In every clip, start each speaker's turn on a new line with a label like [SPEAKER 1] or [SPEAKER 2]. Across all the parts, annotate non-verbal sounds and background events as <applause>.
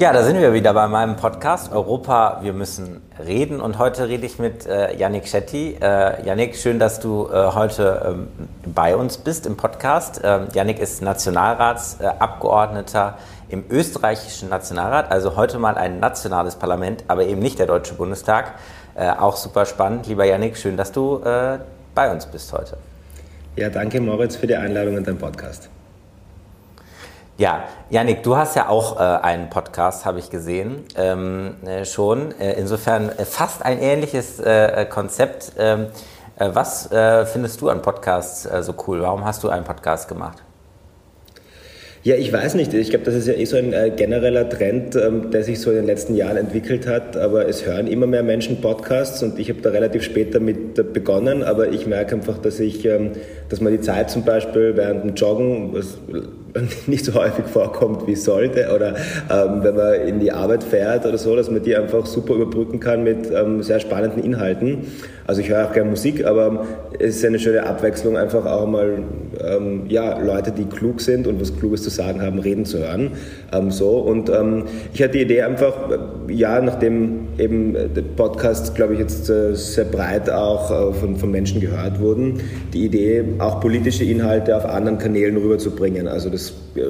[SPEAKER 1] Ja, da sind wir wieder bei meinem Podcast Europa, wir müssen reden. Und heute rede ich mit äh, Yannick Schetti. Äh, Yannick, schön, dass du äh, heute ähm, bei uns bist im Podcast. Ähm, Yannick ist Nationalratsabgeordneter im österreichischen Nationalrat, also heute mal ein nationales Parlament, aber eben nicht der Deutsche Bundestag. Äh, auch super spannend. Lieber Yannick, schön, dass du äh, bei uns bist heute.
[SPEAKER 2] Ja, danke Moritz für die Einladung in deinen Podcast.
[SPEAKER 1] Ja, Janik, du hast ja auch äh, einen Podcast, habe ich gesehen, ähm, äh, schon. Äh, insofern äh, fast ein ähnliches äh, Konzept. Ähm, äh, was findest du an Podcasts so cool? Warum hast du einen Podcast gemacht?
[SPEAKER 2] Ja, ich weiß nicht. Ich glaube, das ist ja eh so ein äh, genereller Trend, ähm, der sich so in den letzten Jahren entwickelt hat. Aber es hören immer mehr Menschen Podcasts und ich habe da relativ spät damit äh, begonnen. Aber ich merke einfach, dass ich, ähm, dass man die Zeit zum Beispiel während dem Joggen, was <laughs> nicht so häufig vorkommt wie sollte, oder ähm, wenn man in die Arbeit fährt oder so, dass man die einfach super überbrücken kann mit ähm, sehr spannenden Inhalten. Also ich höre auch gerne Musik, aber es ist eine schöne Abwechslung, einfach auch mal ähm, ja, Leute, die klug sind und was Kluges zu sagen haben, reden zu hören. Ähm, so. Und ähm, ich hatte die Idee einfach, äh, ja, nachdem eben der Podcast, glaube ich, jetzt äh, sehr breit auch äh, von, von Menschen gehört wurden, die Idee, auch politische Inhalte auf anderen Kanälen rüberzubringen. Also das äh,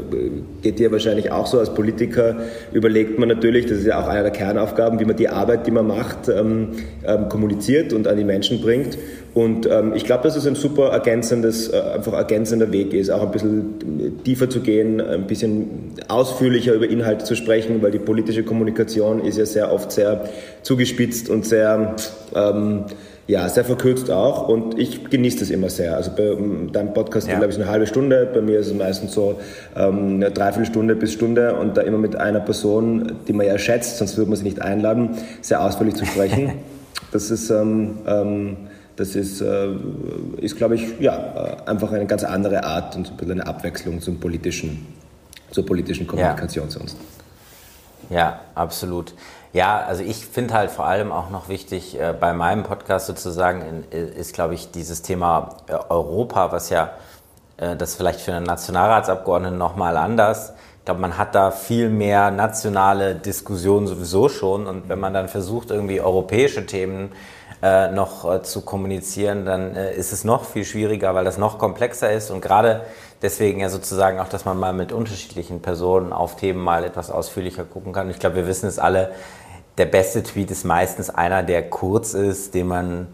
[SPEAKER 2] geht dir wahrscheinlich auch so als Politiker, überlegt man natürlich, das ist ja auch eine der Kernaufgaben, wie man die Arbeit, die man macht, ähm, ähm, kommuniziert und an die Menschen bringt. Und ähm, ich glaube, dass es ein super ergänzendes, äh, einfach ergänzender Weg ist, auch ein bisschen tiefer zu gehen, ein bisschen ausführlicher über Inhalte zu sprechen, weil die politische Kommunikation ist ja sehr oft sehr zugespitzt und sehr ähm, ja, sehr verkürzt auch und ich genieße das immer sehr. Also bei ähm, deinem Podcast ja. glaube ich, eine halbe Stunde, bei mir ist es meistens so ähm, eine Dreiviertelstunde bis Stunde und da immer mit einer Person, die man ja schätzt, sonst würde man sie nicht einladen, sehr ausführlich zu sprechen. <laughs> Das ist, ähm, ähm, das ist, äh, ist glaube ich, ja, einfach eine ganz andere Art und ein bisschen eine Abwechslung zum politischen, zur politischen Kommunikation ja. sonst.
[SPEAKER 1] Ja, absolut. Ja, also ich finde halt vor allem auch noch wichtig äh, bei meinem Podcast sozusagen in, ist, glaube ich, dieses Thema äh, Europa, was ja äh, das vielleicht für einen Nationalratsabgeordneten nochmal anders. Ich glaube, man hat da viel mehr nationale Diskussionen sowieso schon und wenn man dann versucht, irgendwie europäische Themen äh, noch äh, zu kommunizieren, dann ist es noch viel schwieriger, weil das noch komplexer ist und gerade deswegen ja sozusagen auch, dass man mal mit unterschiedlichen Personen auf Themen mal etwas ausführlicher gucken kann. Ich glaube, wir wissen es alle, der beste Tweet ist meistens einer, der kurz ist, den man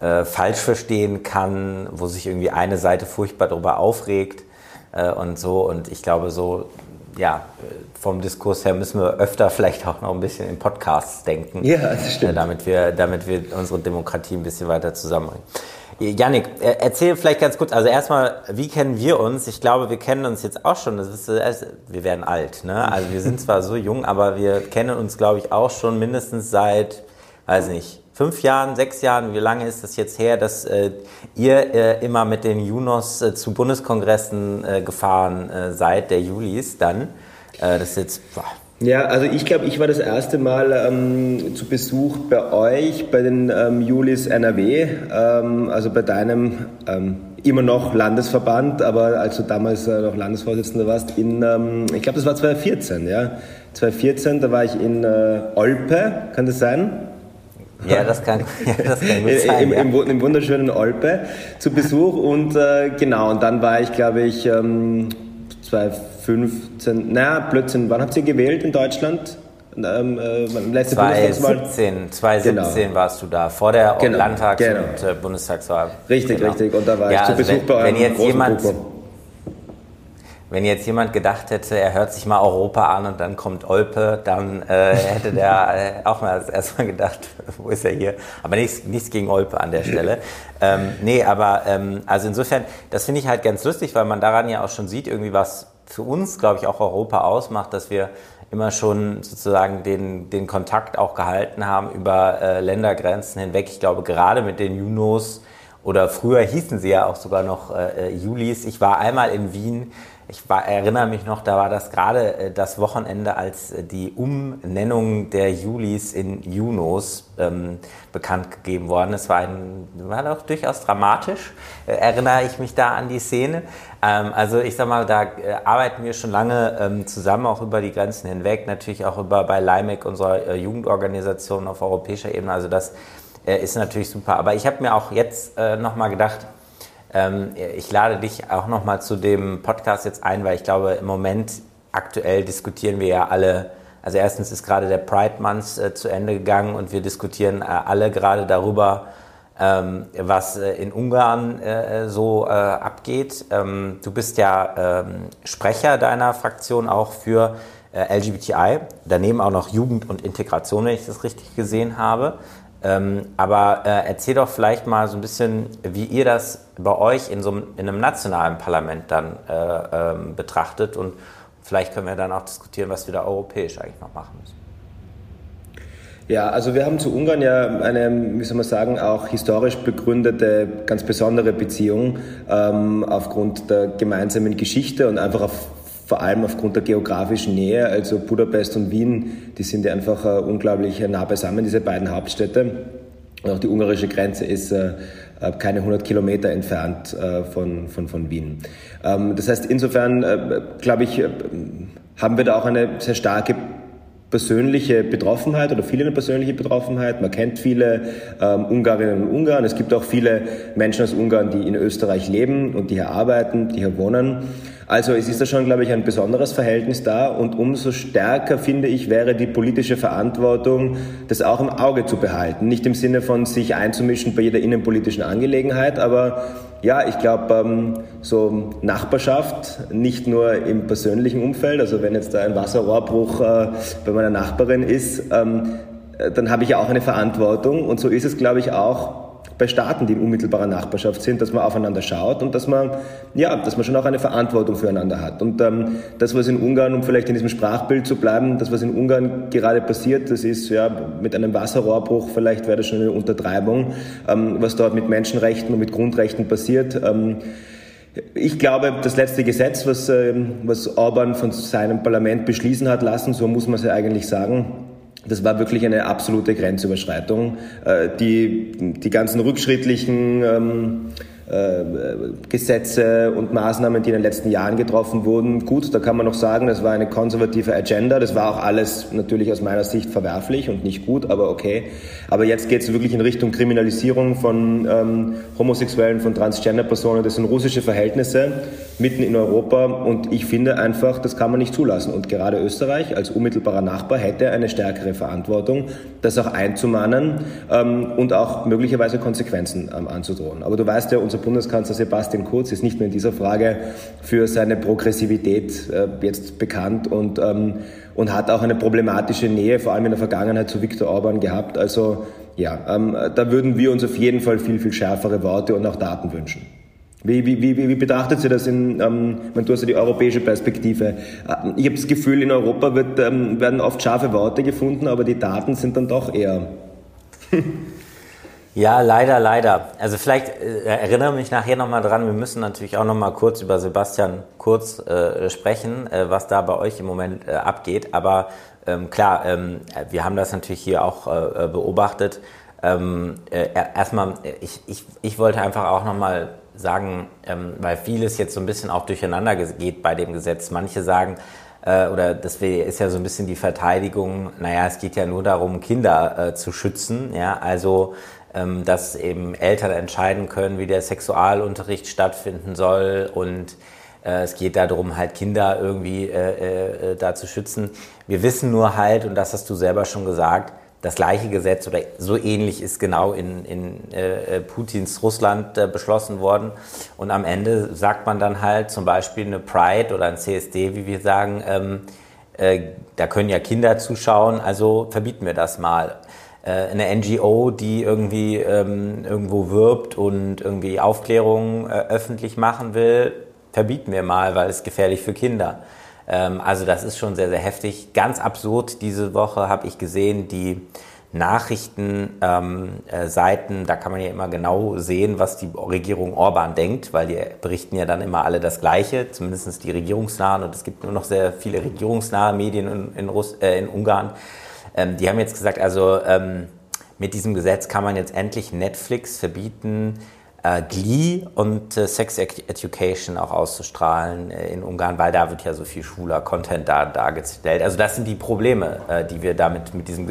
[SPEAKER 1] äh, falsch verstehen kann, wo sich irgendwie eine Seite furchtbar darüber aufregt äh, und so. Und ich glaube, so, ja, vom Diskurs her müssen wir öfter vielleicht auch noch ein bisschen in Podcasts denken, ja, das stimmt. Äh, damit, wir, damit wir unsere Demokratie ein bisschen weiter zusammenbringen. Janik, erzähl vielleicht ganz kurz, also erstmal, wie kennen wir uns? Ich glaube, wir kennen uns jetzt auch schon, das ist, wir werden alt, ne? Also wir sind zwar so jung, aber wir kennen uns, glaube ich, auch schon mindestens seit, weiß nicht, fünf Jahren, sechs Jahren, wie lange ist das jetzt her, dass äh, ihr äh, immer mit den Junos äh, zu Bundeskongressen äh, gefahren äh, seid, der Julis dann? Äh, das ist jetzt boah,
[SPEAKER 2] ja, also ich glaube, ich war das erste Mal ähm, zu Besuch bei euch, bei den ähm, Julis NRW, ähm, also bei deinem ähm, immer noch Landesverband, aber als du damals noch Landesvorsitzender warst, in, ähm, ich glaube, das war 2014, ja. 2014, da war ich in Olpe, kann das sein?
[SPEAKER 1] Ja, das kann, ja, <laughs> das kann gut sein.
[SPEAKER 2] Im, im, Im, wunderschönen Olpe zu Besuch und äh, genau, und dann war ich, glaube ich, ähm, 2015, na, Blödsinn, wann habt ihr gewählt in Deutschland?
[SPEAKER 1] Ähm, äh, letzte 2017, 2017 genau. warst du da, vor der genau, Landtags- genau. und äh, Bundestagswahl.
[SPEAKER 2] Richtig, genau. richtig. Und da war ja, ich zu also Besuch wenn, bei
[SPEAKER 1] einem wenn jetzt jemand, Wenn jetzt jemand gedacht hätte, er hört sich mal Europa an und dann kommt Olpe, dann äh, hätte der äh, auch mal <laughs> erstmal gedacht, wo ist er hier? Aber nichts, nichts gegen Olpe an der Stelle. ähm, nee, aber ähm, also insofern, das finde ich halt ganz lustig, weil man daran ja auch schon sieht, irgendwie was für uns, glaube ich, auch Europa ausmacht, dass wir immer schon sozusagen den, den Kontakt auch gehalten haben über äh, Ländergrenzen hinweg. Ich glaube, gerade mit den Junos oder früher hießen sie ja auch sogar noch äh, äh Julis. Ich war einmal in Wien ich war, erinnere mich noch, da war das gerade äh, das Wochenende, als äh, die Umnennung der Julis in Junos ähm, bekannt gegeben worden ist. War, war doch durchaus dramatisch, äh, erinnere ich mich da an die Szene. Ähm, also ich sag mal, da äh, arbeiten wir schon lange ähm, zusammen, auch über die Grenzen hinweg, natürlich auch über bei LIMEC, unserer äh, Jugendorganisation auf europäischer Ebene. Also das äh, ist natürlich super. Aber ich habe mir auch jetzt äh, nochmal gedacht, ähm, ich lade dich auch nochmal zu dem Podcast jetzt ein, weil ich glaube, im Moment aktuell diskutieren wir ja alle, also erstens ist gerade der Pride Month äh, zu Ende gegangen und wir diskutieren äh, alle gerade darüber, ähm, was äh, in Ungarn äh, so äh, abgeht. Ähm, du bist ja ähm, Sprecher deiner Fraktion auch für äh, LGBTI, daneben auch noch Jugend und Integration, wenn ich das richtig gesehen habe. Ähm, aber äh, erzähl doch vielleicht mal so ein bisschen, wie ihr das bei euch in so einem, in einem nationalen Parlament dann äh, ähm, betrachtet und vielleicht können wir dann auch diskutieren, was wir da europäisch eigentlich noch machen müssen.
[SPEAKER 2] Ja, also wir haben zu Ungarn ja eine, wie soll man sagen, auch historisch begründete, ganz besondere Beziehung ähm, aufgrund der gemeinsamen Geschichte und einfach auf vor allem aufgrund der geografischen Nähe, also Budapest und Wien, die sind ja einfach äh, unglaublich nah beisammen, diese beiden Hauptstädte. Und auch die ungarische Grenze ist äh, äh keine 100 Kilometer entfernt äh, von, von, von Wien. Ähm, das heißt, insofern, äh, glaube ich, äh, haben wir da auch eine sehr starke persönliche Betroffenheit oder viele eine persönliche Betroffenheit. Man kennt viele ähm, Ungarinnen und Ungarn. Es gibt auch viele Menschen aus Ungarn, die in Österreich leben und die hier arbeiten, die hier wohnen. Also es ist da schon, glaube ich, ein besonderes Verhältnis da und umso stärker, finde ich, wäre die politische Verantwortung, das auch im Auge zu behalten. Nicht im Sinne von sich einzumischen bei jeder innenpolitischen Angelegenheit, aber ja, ich glaube, ähm, so Nachbarschaft, nicht nur im persönlichen Umfeld, also wenn jetzt da ein Wasserrohrbruch äh, bei meiner Nachbarin ist, ähm, äh, dann habe ich ja auch eine Verantwortung und so ist es, glaube ich, auch bei Staaten, die in unmittelbarer Nachbarschaft sind, dass man aufeinander schaut und dass man, ja, dass man schon auch eine Verantwortung füreinander hat. Und ähm, das, was in Ungarn, um vielleicht in diesem Sprachbild zu bleiben, das, was in Ungarn gerade passiert, das ist ja mit einem Wasserrohrbruch, vielleicht wäre das schon eine Untertreibung, ähm, was dort mit Menschenrechten und mit Grundrechten passiert. Ähm, ich glaube, das letzte Gesetz, was, ähm, was Orban von seinem Parlament beschließen hat lassen, so muss man es ja eigentlich sagen, das war wirklich eine absolute Grenzüberschreitung. Äh, die, die ganzen rückschrittlichen ähm, äh, Gesetze und Maßnahmen, die in den letzten Jahren getroffen wurden. Gut, da kann man noch sagen, das war eine konservative Agenda. Das war auch alles natürlich aus meiner Sicht verwerflich und nicht gut, aber okay. Aber jetzt geht es wirklich in Richtung Kriminalisierung von ähm, Homosexuellen, von Transgender-Personen. Das sind russische Verhältnisse mitten in Europa und ich finde einfach, das kann man nicht zulassen. Und gerade Österreich als unmittelbarer Nachbar hätte eine stärkere Verantwortung, das auch einzumahnen ähm, und auch möglicherweise Konsequenzen ähm, anzudrohen. Aber du weißt ja, unser Bundeskanzler Sebastian Kurz ist nicht nur in dieser Frage für seine Progressivität äh, jetzt bekannt und, ähm, und hat auch eine problematische Nähe, vor allem in der Vergangenheit, zu Viktor Orban gehabt. Also ja, ähm, da würden wir uns auf jeden Fall viel, viel schärfere Worte und auch Daten wünschen. Wie, wie, wie, wie betrachtet Sie das in, ähm, du hast ja die europäische Perspektive. Äh, ich habe das Gefühl, in Europa wird, ähm, werden oft scharfe Worte gefunden, aber die Daten sind dann doch eher
[SPEAKER 1] Ja, leider, leider. Also vielleicht äh, erinnere mich nachher nochmal dran, wir müssen natürlich auch nochmal kurz über Sebastian Kurz äh, sprechen, äh, was da bei euch im Moment äh, abgeht. Aber ähm, klar, ähm, wir haben das natürlich hier auch äh, beobachtet. Ähm, äh, erstmal, ich, ich, ich wollte einfach auch nochmal sagen, ähm, weil vieles jetzt so ein bisschen auch durcheinander geht bei dem Gesetz. Manche sagen, äh, oder das ist ja so ein bisschen die Verteidigung, naja, es geht ja nur darum, Kinder äh, zu schützen. Ja, also ähm, dass eben Eltern entscheiden können, wie der Sexualunterricht stattfinden soll und äh, es geht darum, halt Kinder irgendwie äh, äh, da zu schützen. Wir wissen nur halt, und das hast du selber schon gesagt, das gleiche Gesetz oder so ähnlich ist genau in, in äh, Putins Russland äh, beschlossen worden. Und am Ende sagt man dann halt zum Beispiel eine Pride oder ein CSD, wie wir sagen, ähm, äh, da können ja Kinder zuschauen, also verbieten wir das mal. Äh, eine NGO, die irgendwie ähm, irgendwo wirbt und irgendwie Aufklärung äh, öffentlich machen will, verbieten wir mal, weil es gefährlich für Kinder. Ähm, also das ist schon sehr, sehr heftig. Ganz absurd, diese Woche habe ich gesehen, die Nachrichtenseiten, ähm, äh, da kann man ja immer genau sehen, was die Regierung Orban denkt, weil die berichten ja dann immer alle das Gleiche, zumindest die regierungsnahen. Und es gibt nur noch sehr viele regierungsnahe Medien in, in, Russ, äh, in Ungarn. Ähm, die haben jetzt gesagt, also ähm, mit diesem Gesetz kann man jetzt endlich Netflix verbieten, äh, Glee und äh, Sex Education auch auszustrahlen äh, in Ungarn, weil da wird ja so viel schwuler Content da dargestellt. Also das sind die Probleme, äh, die wir damit mit diesem,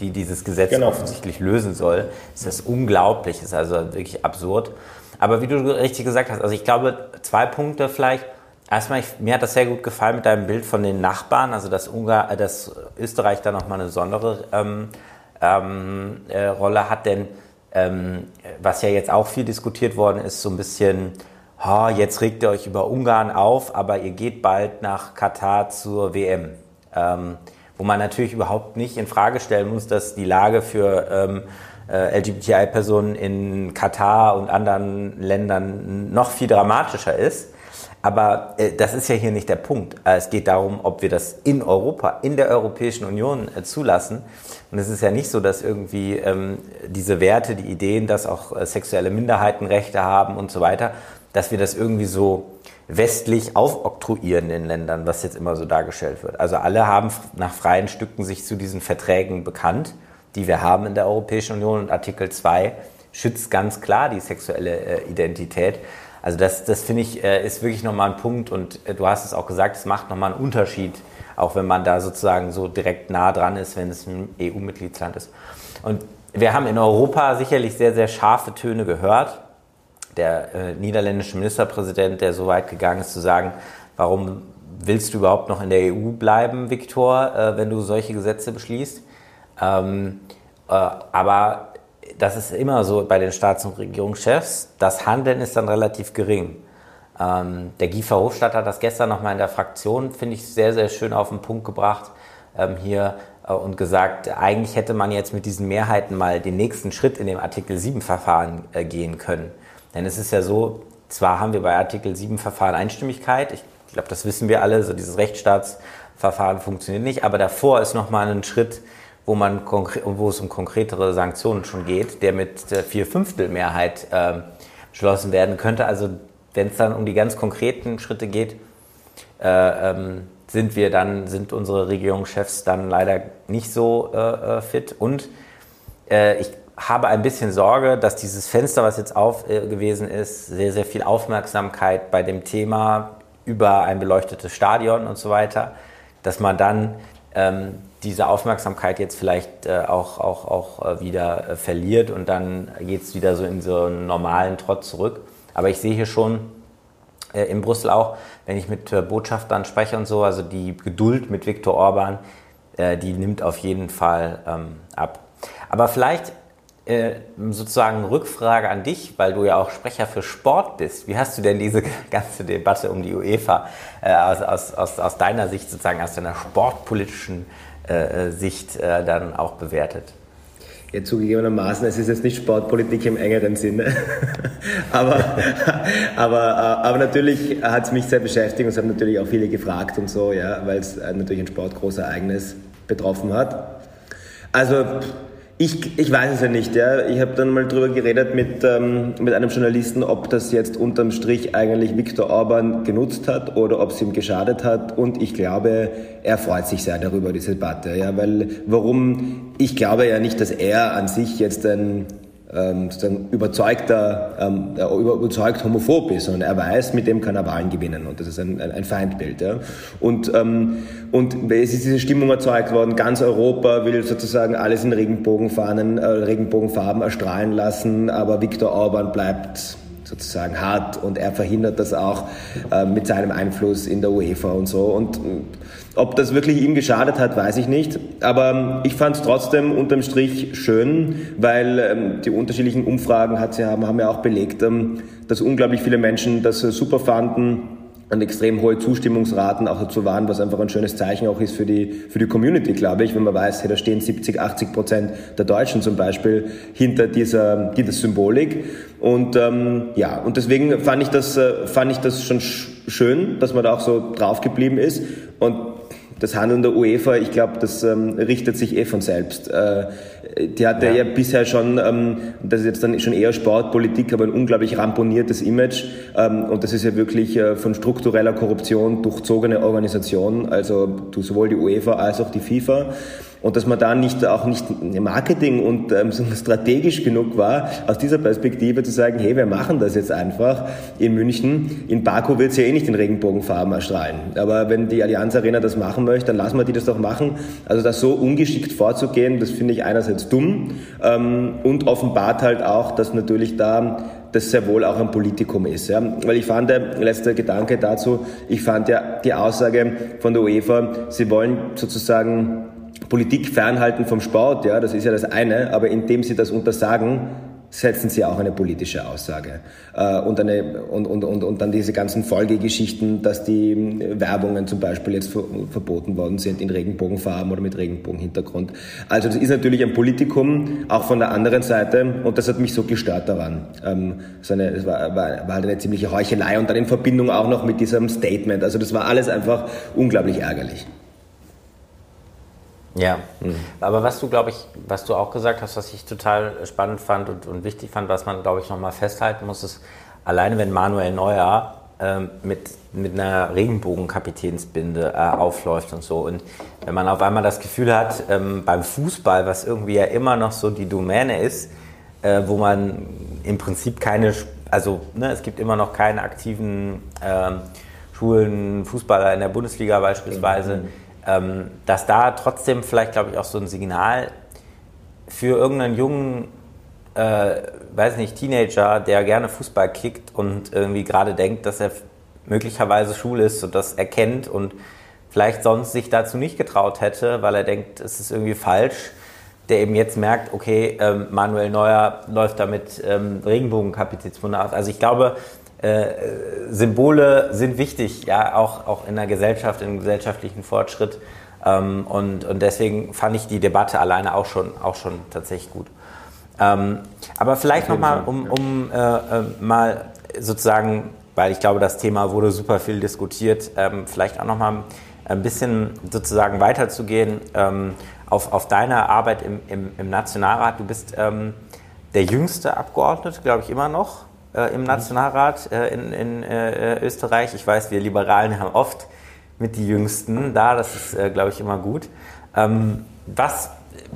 [SPEAKER 1] die dieses Gesetz genau. offensichtlich lösen soll. Es ist unglaublich, es ist also wirklich absurd. Aber wie du richtig gesagt hast, also ich glaube zwei Punkte vielleicht. Erstmal, ich, mir hat das sehr gut gefallen mit deinem Bild von den Nachbarn, also dass, Ungar, äh, dass Österreich da nochmal eine besondere ähm, ähm, äh, Rolle hat, denn ähm, was ja jetzt auch viel diskutiert worden ist, so ein bisschen, oh, jetzt regt ihr euch über Ungarn auf, aber ihr geht bald nach Katar zur WM. Ähm, wo man natürlich überhaupt nicht in Frage stellen muss, dass die Lage für ähm, äh, LGBTI-Personen in Katar und anderen Ländern noch viel dramatischer ist. Aber äh, das ist ja hier nicht der Punkt. Äh, es geht darum, ob wir das in Europa, in der Europäischen Union äh, zulassen. Und es ist ja nicht so, dass irgendwie ähm, diese Werte, die Ideen, dass auch äh, sexuelle Minderheiten Rechte haben und so weiter, dass wir das irgendwie so westlich aufoktroyieren in Ländern, was jetzt immer so dargestellt wird. Also alle haben nach freien Stücken sich zu diesen Verträgen bekannt, die wir haben in der Europäischen Union und Artikel 2 schützt ganz klar die sexuelle äh, Identität. Also das, das finde ich, äh, ist wirklich nochmal ein Punkt und äh, du hast es auch gesagt, es macht nochmal einen Unterschied auch wenn man da sozusagen so direkt nah dran ist, wenn es ein EU-Mitgliedsland ist. Und wir haben in Europa sicherlich sehr, sehr scharfe Töne gehört. Der äh, niederländische Ministerpräsident, der so weit gegangen ist zu sagen, warum willst du überhaupt noch in der EU bleiben, Viktor, äh, wenn du solche Gesetze beschließt? Ähm, äh, aber das ist immer so bei den Staats- und Regierungschefs. Das Handeln ist dann relativ gering. Ähm, der Guy Verhofstadt hat das gestern nochmal in der Fraktion, finde ich, sehr, sehr schön auf den Punkt gebracht ähm, hier äh, und gesagt, eigentlich hätte man jetzt mit diesen Mehrheiten mal den nächsten Schritt in dem Artikel 7-Verfahren äh, gehen können. Denn es ist ja so, zwar haben wir bei Artikel 7-Verfahren Einstimmigkeit, ich glaube, das wissen wir alle, so dieses Rechtsstaatsverfahren funktioniert nicht, aber davor ist nochmal ein Schritt, wo, man wo es um konkretere Sanktionen schon geht, der mit der Vierfünftel-Mehrheit äh, beschlossen werden könnte. Also wenn es dann um die ganz konkreten Schritte geht, äh, ähm, sind wir dann, sind unsere Regierungschefs dann leider nicht so äh, äh, fit. Und äh, ich habe ein bisschen Sorge, dass dieses Fenster, was jetzt auf äh, gewesen ist, sehr, sehr viel Aufmerksamkeit bei dem Thema über ein beleuchtetes Stadion und so weiter, dass man dann ähm, diese Aufmerksamkeit jetzt vielleicht äh, auch, auch, auch wieder verliert und dann geht es wieder so in so einen normalen Trott zurück. Aber ich sehe hier schon äh, in Brüssel auch, wenn ich mit äh, Botschaftern spreche und so, also die Geduld mit Viktor Orban, äh, die nimmt auf jeden Fall ähm, ab. Aber vielleicht äh, sozusagen Rückfrage an dich, weil du ja auch Sprecher für Sport bist. Wie hast du denn diese <laughs> ganze Debatte um die UEFA äh, aus, aus, aus, aus deiner Sicht, sozusagen aus deiner sportpolitischen äh, Sicht dann auch bewertet?
[SPEAKER 2] Ja, zugegebenermaßen, es ist jetzt nicht Sportpolitik im engeren Sinne, <laughs> aber, <laughs> aber, äh, aber natürlich hat es mich sehr beschäftigt und es haben natürlich auch viele gefragt und so, ja, weil es äh, natürlich ein Sportgroßereignis betroffen hat. Also ich, ich weiß es ja nicht. Ja. Ich habe dann mal drüber geredet mit, ähm, mit einem Journalisten, ob das jetzt unterm Strich eigentlich Viktor Orban genutzt hat oder ob es ihm geschadet hat. Und ich glaube, er freut sich sehr darüber, diese Debatte. Ja. Weil warum? Ich glaube ja nicht, dass er an sich jetzt ein ähm, sozusagen überzeugter, ähm, überzeugt homophob ist, sondern er weiß, mit dem kann er Wahlen gewinnen und das ist ein, ein, ein Feindbild. Ja. Und, ähm, und es ist diese Stimmung erzeugt worden, ganz Europa will sozusagen alles in Regenbogenfahnen, äh, Regenbogenfarben erstrahlen lassen, aber Viktor Orban bleibt sozusagen hart und er verhindert das auch äh, mit seinem Einfluss in der UEFA und so. Und ob das wirklich ihm geschadet hat, weiß ich nicht. Aber ähm, ich fand es trotzdem unterm Strich schön, weil ähm, die unterschiedlichen Umfragen hat sie haben, haben ja auch belegt, ähm, dass unglaublich viele Menschen das super fanden und extrem hohe Zustimmungsraten auch dazu waren, was einfach ein schönes Zeichen auch ist für die, für die Community, glaube ich, wenn man weiß, hey, da stehen 70, 80 Prozent der Deutschen zum Beispiel hinter dieser, dieser Symbolik. Und ähm, ja, und deswegen fand ich das, äh, fand ich das schon schön, dass man da auch so drauf geblieben ist. Und das Handeln der UEFA, ich glaube, das ähm, richtet sich eh von selbst. Äh, die hatte ja. ja, bisher schon, ähm, das ist jetzt dann schon eher Sportpolitik, aber ein unglaublich ramponiertes Image. Ähm, und das ist ja wirklich äh, von struktureller Korruption durchzogene Organisation, also sowohl die UEFA als auch die FIFA und dass man da nicht auch nicht Marketing und ähm, <laughs> strategisch genug war, aus dieser Perspektive zu sagen, hey, wir machen das jetzt einfach in München. In Baku wird es ja eh nicht in Regenbogenfarben erstrahlen. Aber wenn die Allianz Arena das machen möchte, dann lassen wir die das doch machen. Also da so ungeschickt vorzugehen, das finde ich einerseits dumm ähm, und offenbart halt auch, dass natürlich da das sehr wohl auch ein Politikum ist. Ja? Weil ich fand, der letzte Gedanke dazu, ich fand ja die Aussage von der UEFA, sie wollen sozusagen Politik fernhalten vom Sport, ja, das ist ja das eine, aber indem sie das untersagen, setzen sie auch eine politische Aussage. Äh, und, eine, und, und, und, und dann diese ganzen Folgegeschichten, dass die Werbungen zum Beispiel jetzt verboten worden sind in Regenbogenfarben oder mit Regenbogenhintergrund. Also das ist natürlich ein Politikum, auch von der anderen Seite, und das hat mich so gestört daran. Ähm, so es war, war, war halt eine ziemliche Heuchelei und dann in Verbindung auch noch mit diesem Statement. Also das war alles einfach unglaublich ärgerlich.
[SPEAKER 1] Ja, mhm. aber was du, glaube ich, was du auch gesagt hast, was ich total spannend fand und, und wichtig fand, was man, glaube ich, nochmal festhalten muss, ist, alleine wenn Manuel Neuer ähm, mit, mit einer Regenbogenkapitänsbinde äh, aufläuft und so und wenn man auf einmal das Gefühl hat, ähm, beim Fußball, was irgendwie ja immer noch so die Domäne ist, äh, wo man im Prinzip keine, also ne, es gibt immer noch keinen aktiven äh, schwulen Fußballer in der Bundesliga beispielsweise, mhm ähm, dass da trotzdem vielleicht, glaube ich, auch so ein Signal für irgendeinen jungen, äh, weiß nicht, Teenager, der gerne Fußball kickt und irgendwie gerade denkt, dass er möglicherweise schwul ist und das erkennt und vielleicht sonst sich dazu nicht getraut hätte, weil er denkt, es ist irgendwie falsch, der eben jetzt merkt, okay, ähm, Manuel Neuer läuft damit ähm, Regenbogenkapitätswunder aus. Also ich glaube, äh, Symbole sind wichtig, ja, auch, auch in der Gesellschaft, im gesellschaftlichen Fortschritt. Ähm, und, und deswegen fand ich die Debatte alleine auch schon, auch schon tatsächlich gut. Ähm, aber vielleicht nochmal, um, um äh, äh, mal sozusagen, weil ich glaube, das Thema wurde super viel diskutiert, ähm, vielleicht auch nochmal ein bisschen sozusagen weiterzugehen ähm, auf, auf deine Arbeit im, im, im Nationalrat. Du bist ähm, der jüngste Abgeordnete, glaube ich, immer noch äh, im Nationalrat äh, in, in äh, Österreich. Ich weiß, wir Liberalen haben oft mit die Jüngsten da, das ist, äh, glaube ich, immer gut. Ähm, was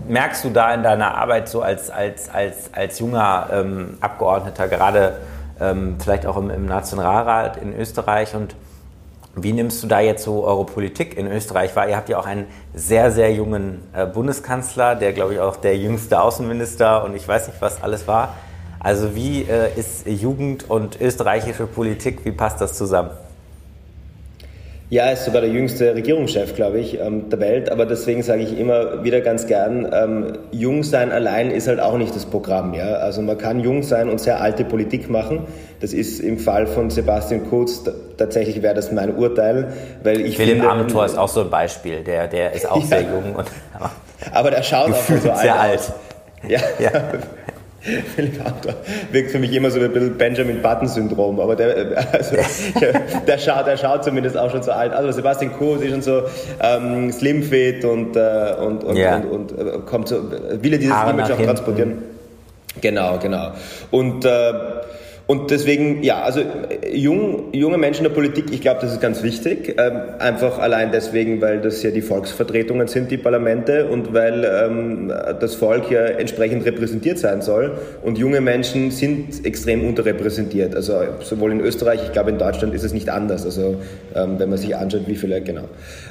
[SPEAKER 1] merkst du da in deiner Arbeit so als, als, als, als junger ähm, Abgeordneter, gerade ähm, vielleicht auch im, im Nationalrat in Österreich und wie nimmst du da jetzt so eure Politik in Österreich wahr? Ihr habt ja auch einen sehr, sehr jungen äh, Bundeskanzler, der, glaube ich, auch der jüngste Außenminister und ich weiß nicht, was alles war. Also wie äh, ist Jugend und österreichische Politik, wie passt das zusammen?
[SPEAKER 2] Ja, er ist sogar der jüngste Regierungschef, glaube ich, ähm, der Welt. Aber deswegen sage ich immer wieder ganz gern, ähm, jung sein allein ist halt auch nicht das Programm. Ja? Also man kann jung sein und sehr alte Politik machen. Das ist im Fall von Sebastian Kurz tatsächlich wäre das mein Urteil, weil ich
[SPEAKER 1] finde, Amthor ist auch so ein Beispiel. Der, der ist auch <laughs> ja. sehr jung und
[SPEAKER 2] aber, aber der schaut <laughs> auch so alt.
[SPEAKER 1] Sehr alt.
[SPEAKER 2] Ja. ja. <laughs> <laughs> Philipp Amthor wirkt für mich immer so ein bisschen Benjamin Button-Syndrom, aber der, also, <laughs> der, schaut, der schaut zumindest auch schon so alt. Also Sebastian Kurz ist schon so ähm, slimfit und, äh, und, und, yeah. und, und, äh, kommt so, will er dieses Image auch transportieren. Genau, genau. Und äh, und deswegen, ja, also jung, junge Menschen in der Politik, ich glaube, das ist ganz wichtig. Ähm, einfach allein deswegen, weil das ja die Volksvertretungen sind, die Parlamente, und weil ähm, das Volk ja entsprechend repräsentiert sein soll. Und junge Menschen sind extrem unterrepräsentiert. Also sowohl in Österreich, ich glaube in Deutschland ist es nicht anders. Also ähm, wenn man sich anschaut, wie viele, genau.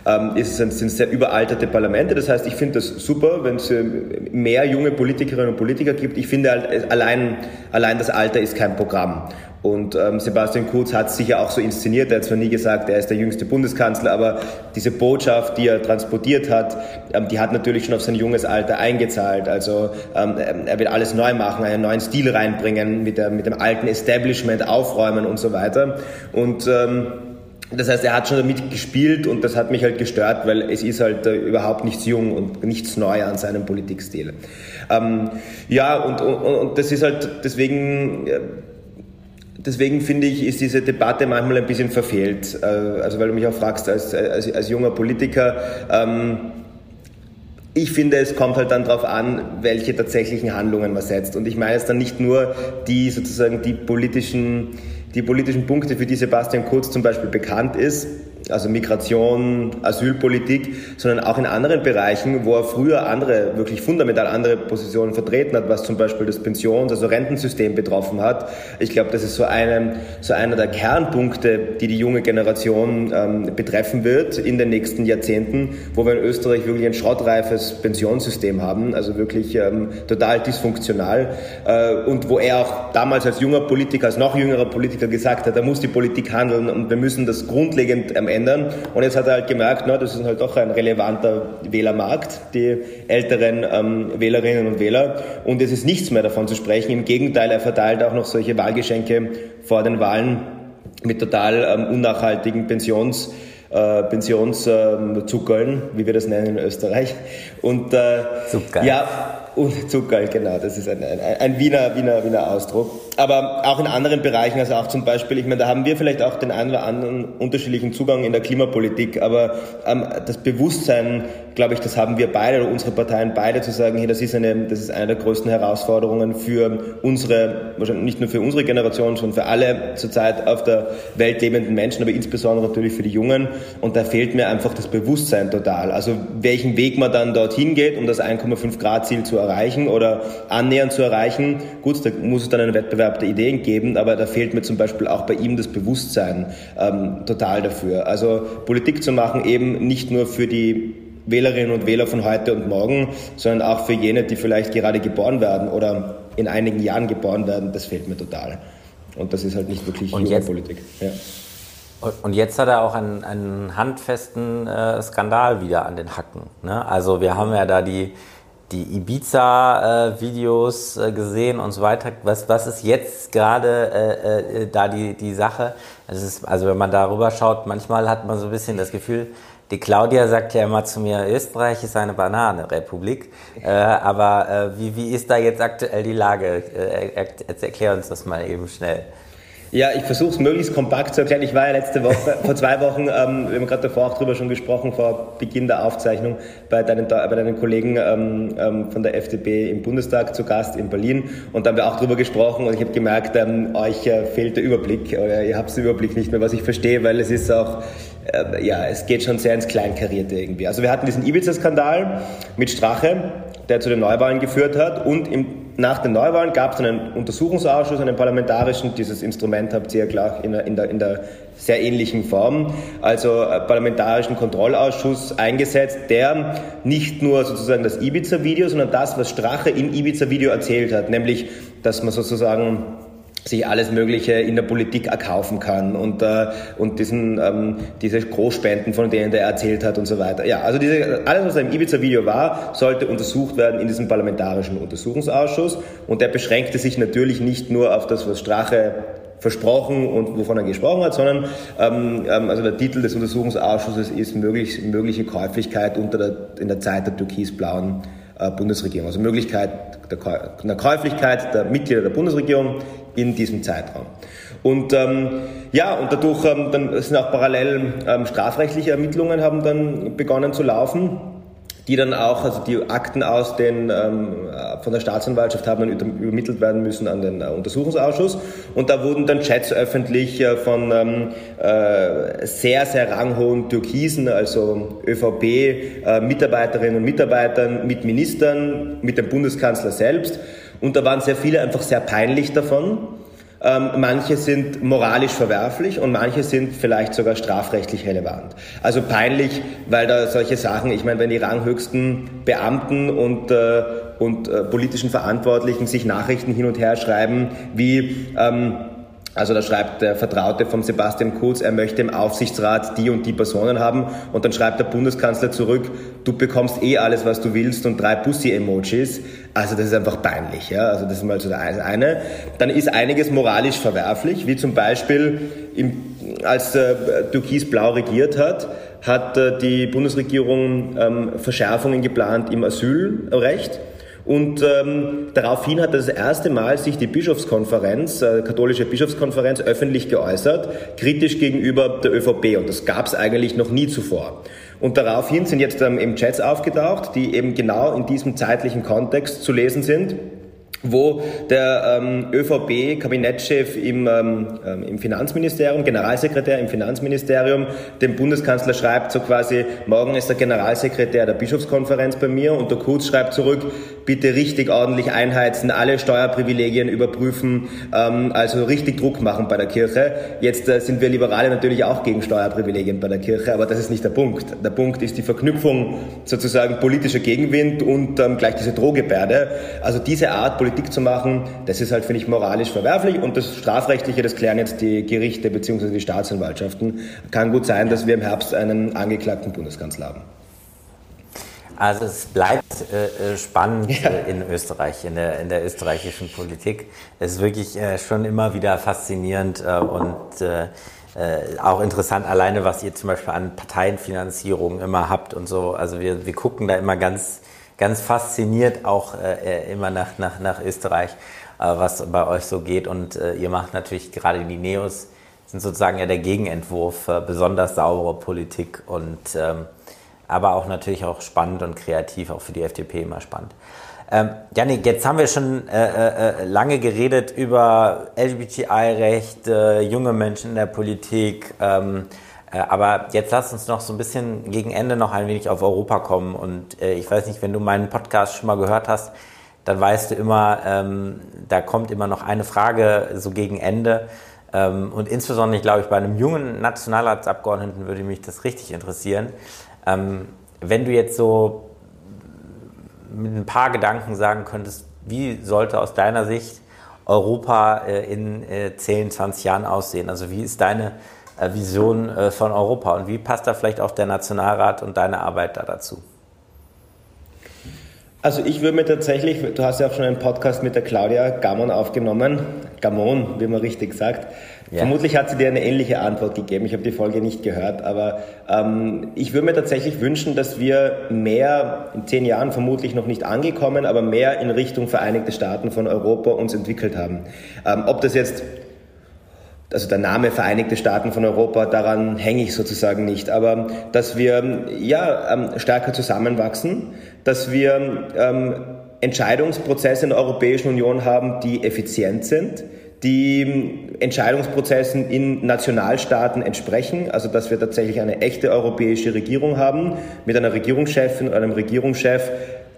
[SPEAKER 2] Ähm, es sind, sind sehr überalterte Parlamente. Das heißt, ich finde das super, wenn es mehr junge Politikerinnen und Politiker gibt. Ich finde halt, allein, allein das Alter ist kein Programm haben. Und ähm, Sebastian Kurz hat es sicher auch so inszeniert. Er hat zwar nie gesagt, er ist der jüngste Bundeskanzler, aber diese Botschaft, die er transportiert hat, ähm, die hat natürlich schon auf sein junges Alter eingezahlt. Also ähm, er wird alles neu machen, einen neuen Stil reinbringen, mit, der, mit dem alten Establishment aufräumen und so weiter. Und ähm, das heißt, er hat schon damit gespielt und das hat mich halt gestört, weil es ist halt äh, überhaupt nichts jung und nichts neu an seinem Politikstil. Ähm, ja, und, und, und das ist halt deswegen... Deswegen finde ich, ist diese Debatte manchmal ein bisschen verfehlt. Äh, also weil du mich auch fragst als, als, als junger Politiker, ähm, ich finde, es kommt halt dann darauf an, welche tatsächlichen Handlungen man setzt. Und ich meine jetzt dann nicht nur die sozusagen die politischen, die politischen Punkte, für die Sebastian Kurz zum Beispiel bekannt ist, also Migration, Asylpolitik, sondern auch in anderen Bereichen, wo er früher andere, wirklich fundamental andere Positionen vertreten hat, was zum Beispiel das Pensions-, also Rentensystem betroffen hat. Ich glaube, das ist so, eine, so einer der Kernpunkte, die die junge Generation ähm, betreffen wird in den nächsten Jahrzehnten, wo wir in Österreich wirklich ein schrottreifes Pensionssystem haben, also wirklich ähm, total dysfunktional äh, und wo er auch damals als junger Politiker, als noch jüngerer Politiker gesagt hat, da muss die Politik handeln und wir müssen das grundlegend am ändern. Und jetzt hat er halt gemerkt, na, das ist halt doch ein relevanter Wählermarkt, die älteren ähm, Wählerinnen und Wähler. Und es ist nichts mehr davon zu sprechen. Im Gegenteil, er verteilt auch noch solche Wahlgeschenke vor den Wahlen mit total ähm, unnachhaltigen Pensions- äh, Pensionszuckeln, ähm, wie wir das nennen in Österreich. Und äh, Zuckerl. ja, und Zuckerl, genau, das ist ein, ein, ein Wiener, Wiener, Wiener Ausdruck aber auch in anderen Bereichen, also auch zum Beispiel, ich meine, da haben wir vielleicht auch den einen oder anderen unterschiedlichen Zugang in der Klimapolitik, aber ähm, das Bewusstsein, glaube ich, das haben wir beide oder unsere Parteien beide zu sagen, hey, das ist eine, das ist eine der größten Herausforderungen für unsere, wahrscheinlich nicht nur für unsere Generation, sondern für alle zurzeit auf der Welt lebenden Menschen, aber insbesondere natürlich für die Jungen. Und da fehlt mir einfach das Bewusstsein total. Also welchen Weg man dann dorthin geht, um das 1,5 Grad Ziel zu erreichen oder annähernd zu erreichen. Gut, da muss es dann einen Wettbewerb Der Ideen geben, aber da fehlt mir zum Beispiel auch bei ihm das Bewusstsein ähm, total dafür. Also Politik zu machen eben nicht nur für die Wählerinnen und Wähler von heute und morgen, sondern auch für jene, die vielleicht gerade geboren werden oder in einigen Jahren geboren werden, das fehlt mir total. Und das ist halt nicht wirklich
[SPEAKER 1] und jetzt, Politik. Ja. Und jetzt hat er auch einen, einen handfesten äh, Skandal wieder an den Hacken. Ne? Also wir haben ja da die, die Ibiza-Videos äh, gesehen und so weiter. Was, was ist jetzt gerade äh, äh, da die, die Sache? Also, ist, also wenn man darüber schaut, manchmal hat man so ein bisschen das Gefühl, die Claudia sagt ja immer zu mir, Österreich ist eine Bananenrepublik. Äh, aber äh, wie, wie ist da jetzt aktuell die Lage? Äh, erklär uns das mal eben schnell.
[SPEAKER 2] Ja, ich versuche es möglichst kompakt zu erklären. Ich war ja letzte Woche, <laughs> vor zwei Wochen, ähm, wir haben gerade davor auch drüber schon gesprochen, vor Beginn der Aufzeichnung, bei deinen, bei deinen Kollegen ähm, ähm, von der FDP im Bundestag zu Gast in Berlin. Und da haben wir auch drüber gesprochen und ich habe gemerkt, ähm, euch äh, fehlt der Überblick. Oder ihr habt den Überblick nicht mehr, was ich verstehe, weil es ist auch, äh, ja, es geht schon sehr ins Kleinkarierte irgendwie. Also wir hatten diesen Ibiza-Skandal mit Strache, der zu den Neuwahlen geführt hat und im nach den Neuwahlen gab es einen Untersuchungsausschuss, einen parlamentarischen. Dieses Instrument habt ihr ja klar in der, in der, in der sehr ähnlichen Form, also äh, parlamentarischen Kontrollausschuss eingesetzt, der nicht nur sozusagen das Ibiza-Video, sondern das, was Strache im Ibiza-Video erzählt hat, nämlich, dass man sozusagen sich alles Mögliche in der Politik erkaufen kann und, äh, und diesen, ähm, diese Großspenden, von denen der erzählt hat und so weiter. Ja, also diese, alles, was im Ibiza-Video war, sollte untersucht werden in diesem parlamentarischen Untersuchungsausschuss und der beschränkte sich natürlich nicht nur auf das, was Strache versprochen und wovon er gesprochen hat, sondern ähm, ähm also der Titel des Untersuchungsausschusses ist möglich, mögliche Käuflichkeit unter der, in der Zeit der türkisblauen äh, Bundesregierung. Also Möglichkeit der, der Käuflichkeit der Mitglieder der Bundesregierung in diesem Zeitraum. Und ähm, ja, und dadurch ähm, dann sind auch parallel ähm, strafrechtliche Ermittlungen haben dann begonnen zu laufen die dann auch, also die Akten aus den, ähm, von der Staatsanwaltschaft haben dann übermittelt werden müssen an den äh, Untersuchungsausschuss. Und da wurden dann Chats öffentlich äh, von ähm, äh, sehr, sehr ranghohen Türkisen, also ÖVP-Mitarbeiterinnen äh, und Mitarbeitern mit Ministern, mit dem Bundeskanzler selbst. Und da waren sehr viele einfach sehr peinlich davon. Ähm, manche sind moralisch verwerflich und manche sind vielleicht sogar strafrechtlich relevant. Also peinlich, weil da solche Sachen, ich meine, wenn die ranghöchsten Beamten und, äh, und äh, politischen Verantwortlichen sich Nachrichten hin und her schreiben, wie ähm, also da schreibt der Vertraute von Sebastian Kurz, er möchte im Aufsichtsrat die und die Personen haben und dann schreibt der Bundeskanzler zurück, du bekommst eh alles, was du willst und drei Pussy-Emojis. Also das ist einfach peinlich. Ja? Also das ist mal so das eine. Dann ist einiges moralisch verwerflich, wie zum Beispiel im, als äh, Türkis Blau regiert hat, hat äh, die Bundesregierung ähm, Verschärfungen geplant im Asylrecht Und ähm, daraufhin hat das erste Mal sich die Bischofskonferenz, äh, katholische Bischofskonferenz, öffentlich geäußert, kritisch gegenüber der ÖVP. Und das gab es eigentlich noch nie zuvor. Und daraufhin sind jetzt ähm, eben Chats aufgetaucht, die eben genau in diesem zeitlichen Kontext zu lesen sind wo der ähm, ÖVP-Kabinettschef im, ähm, ähm, im Finanzministerium, Generalsekretär im Finanzministerium, dem Bundeskanzler schreibt so quasi, morgen ist der Generalsekretär der Bischofskonferenz bei mir und der Kurz schreibt zurück, bitte richtig ordentlich einheizen, alle Steuerprivilegien überprüfen, ähm, also richtig Druck machen bei der Kirche. Jetzt äh, sind wir Liberale natürlich auch gegen Steuerprivilegien bei der Kirche, aber das ist nicht der Punkt. Der Punkt ist die Verknüpfung sozusagen politischer Gegenwind und ähm, gleich diese Drohgebärde. Also diese Art Politik zu machen, das ist halt, finde ich, moralisch verwerflich und das Strafrechtliche, das klären jetzt die Gerichte bzw. die Staatsanwaltschaften. Kann gut sein, dass wir im Herbst einen angeklagten Bundeskanzler haben.
[SPEAKER 1] Also es bleibt äh, äh, spannend ja. äh, in Österreich, in der, in der österreichischen Politik. Es ist wirklich äh, schon immer wieder faszinierend äh, und äh, äh, auch interessant alleine, was ihr zum Beispiel an Parteienfinanzierung immer habt und so. Also wir, wir gucken da immer ganz, ganz fasziniert auch äh, immer nach, nach, nach Österreich, äh, was bei euch so geht. Und äh, ihr macht natürlich gerade die Neos, sind sozusagen ja der Gegenentwurf, äh, besonders saubere Politik und ähm, aber auch natürlich auch spannend und kreativ, auch für die FDP immer spannend. Ähm, Janik, jetzt haben wir schon äh, äh, äh lange geredet über LGBTI-Recht, äh, junge Menschen in der Politik, ähm, äh, aber jetzt lass uns noch so ein bisschen gegen Ende noch ein wenig auf Europa kommen. Und äh, ich weiß nicht, wenn du meinen Podcast schon mal gehört hast, dann weißt du immer, ähm, da kommt immer noch eine Frage so gegen Ende. Ähm, und insbesondere, glaube ich, bei einem jungen Nationalratsabgeordneten würde mich das richtig interessieren. Ähm, wenn du jetzt so mit ein paar Gedanken sagen könntest, wie sollte aus deiner Sicht Europa äh, in äh, 10, 20 Jahren aussehen? Also wie ist deine äh, Vision äh, von Europa und wie passt da vielleicht auch der Nationalrat und deine Arbeit da dazu?
[SPEAKER 2] Also ich würde mir tatsächlich, du hast ja auch schon einen Podcast mit der Claudia Gamon aufgenommen, Gamon, wie man richtig sagt, ja. Vermutlich hat sie dir eine ähnliche Antwort gegeben. Ich habe die Folge nicht gehört, aber ähm, ich würde mir tatsächlich wünschen, dass wir mehr, in zehn Jahren vermutlich noch nicht angekommen, aber mehr in Richtung Vereinigte Staaten von Europa uns entwickelt haben. Ähm, ob das jetzt also der Name Vereinigte Staaten von Europa, daran hänge ich sozusagen nicht, aber dass wir ja ähm, stärker zusammenwachsen, dass wir ähm, Entscheidungsprozesse in der Europäischen Union haben, die effizient sind, die Entscheidungsprozessen in Nationalstaaten entsprechen, also dass wir tatsächlich eine echte europäische Regierung haben mit einer Regierungschefin und einem Regierungschef,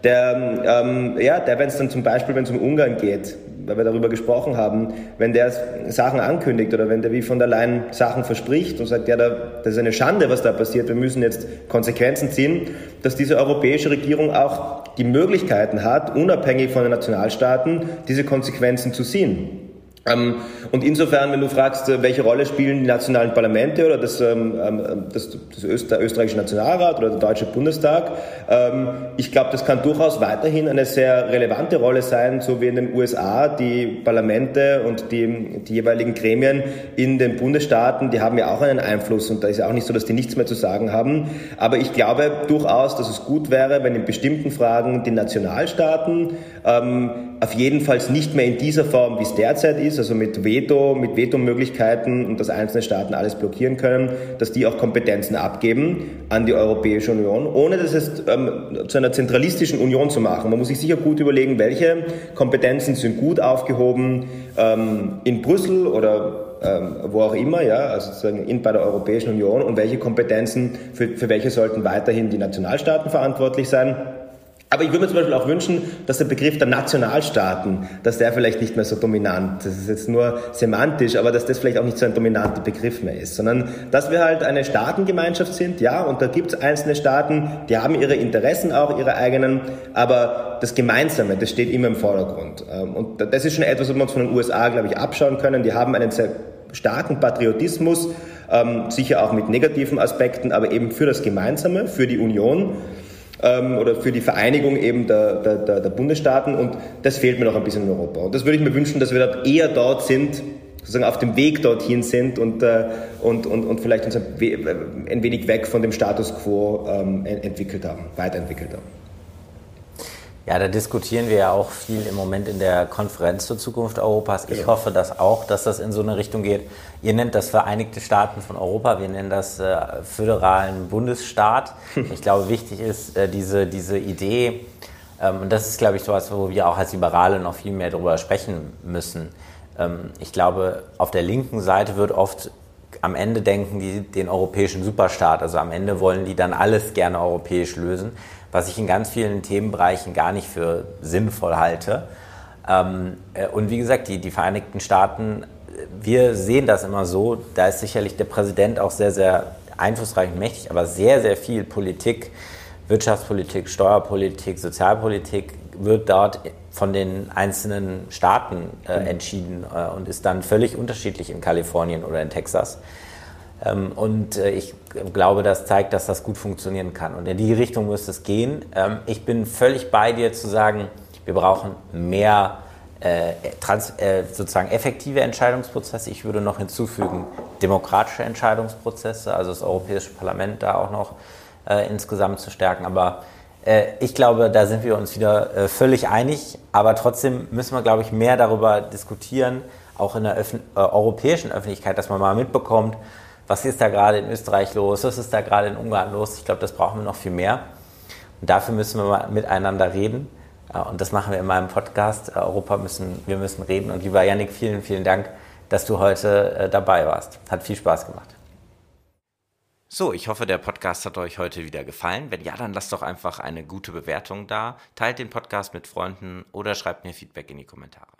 [SPEAKER 2] der, ähm, ja, der, wenn es dann zum Beispiel, wenn es um Ungarn geht, weil wir darüber gesprochen haben, wenn der Sachen ankündigt oder wenn der wie von der Leyen Sachen verspricht und sagt, ja, da, das ist eine Schande, was da passiert, wir müssen jetzt Konsequenzen ziehen, dass diese europäische Regierung auch die Möglichkeiten hat, unabhängig von den Nationalstaaten, diese Konsequenzen zu ziehen. Ähm, und insofern, wenn du fragst, äh, welche Rolle spielen die nationalen Parlamente oder das, ähm, ähm, das, das Öster, österreichische Nationalrat oder der deutsche Bundestag, ich glaube, das kann durchaus weiterhin eine sehr relevante Rolle sein, so wie in den USA die Parlamente und die, die jeweiligen Gremien in den Bundesstaaten, die haben ja auch einen Einfluss und da ist ja auch nicht so, dass die nichts mehr zu sagen haben. Aber ich glaube durchaus, dass es gut wäre, wenn in bestimmten Fragen die Nationalstaaten auf jeden Fall nicht mehr in dieser Form, wie es derzeit ist, also mit Veto, mit Vetomöglichkeiten und dass einzelne Staaten alles blockieren können, dass die auch Kompetenzen abgeben an die Europäische Union, ohne das jetzt ähm, zu einer zentralistischen Union zu machen. Man muss sich sicher gut überlegen, welche Kompetenzen sind gut aufgehoben ähm, in Brüssel oder ähm, wo auch immer, ja, also sozusagen in, bei der Europäischen Union und welche Kompetenzen für, für welche sollten weiterhin die Nationalstaaten verantwortlich sein. Aber ich würde mir zum Beispiel auch wünschen, dass der Begriff der Nationalstaaten, dass der vielleicht nicht mehr so dominant, das ist jetzt nur semantisch, aber dass das vielleicht auch nicht so ein dominanter Begriff mehr ist, sondern dass wir halt eine Staatengemeinschaft sind, ja, und da gibt es einzelne Staaten, die haben ihre Interessen auch, ihre eigenen, aber das Gemeinsame, das steht immer im Vordergrund. Ähm, und das ist schon etwas, was wir uns von den USA, glaube ich, abschauen können. Die haben einen sehr starken Patriotismus, ähm, sicher auch mit negativen Aspekten, aber eben für das Gemeinsame, für die Union ähm, oder für die Vereinigung eben der, der, der, Bundesstaaten und das fehlt mir noch ein bisschen in Europa. Und das würde ich mir wünschen, dass wir dort eher dort sind, sozusagen auf dem Weg dorthin sind und, äh, und, und, und vielleicht uns ein, ein, wenig weg von dem Status quo ähm, entwickelt haben, weiterentwickelt haben.
[SPEAKER 1] Ja, da diskutieren wir ja auch viel im Moment in der Konferenz zur Zukunft Europas. Ich genau. hoffe dass auch, dass das in so eine Richtung geht. Ihr nennt das Vereinigte Staaten von Europa, wir nennen das äh, föderalen Bundesstaat. <laughs> Ich glaube, wichtig ist äh, diese, diese Idee, ähm, und das ist, glaube ich, so etwas, wo wir auch als Liberale noch viel mehr darüber sprechen müssen. Ähm, ich glaube, auf der linken Seite wird oft am Ende denken die den europäischen Superstaat. Also am Ende wollen die dann alles gerne europäisch lösen was ich in ganz vielen Themenbereichen gar nicht für sinnvoll halte. Ähm, äh, und wie gesagt, die, die Vereinigten Staaten, wir sehen das immer so, da ist sicherlich der Präsident auch sehr, sehr einflussreich und mächtig, aber sehr, sehr viel Politik, Wirtschaftspolitik, Steuerpolitik, Sozialpolitik wird dort von den einzelnen Staaten äh, mhm. entschieden äh, und ist dann völlig unterschiedlich in Kalifornien oder in Texas. Ähm, und äh, ich glaube, das zeigt, dass das gut funktionieren kann. Und in die Richtung muss es gehen. Ähm, ich bin völlig bei dir zu sagen, wir brauchen mehr äh, trans, äh, sozusagen effektive Entscheidungsprozesse. Ich würde noch hinzufügen, demokratische Entscheidungsprozesse, also das Europäische Parlament da auch noch äh, insgesamt zu stärken. Aber äh, ich glaube, da sind wir uns wieder äh, völlig einig. Aber trotzdem müssen wir, glaube ich, mehr darüber diskutieren, auch in der Öf europäischen Öffentlichkeit, dass man mal mitbekommt, was ist da gerade in Österreich los, was ist da gerade in Ungarn los. Ich glaube, das brauchen wir noch viel mehr. Und dafür müssen wir mal miteinander reden. Und das machen wir in meinem Podcast. Europa müssen, wir müssen reden. Und lieber Yannick, vielen, vielen Dank, dass du heute äh, dabei warst. Hat viel Spaß gemacht. So, ich hoffe, der Podcast hat euch heute wieder gefallen. Wenn ja, dann lasst doch einfach eine gute Bewertung da, teilt den Podcast mit Freunden oder schreibt mir Feedback in die Kommentare.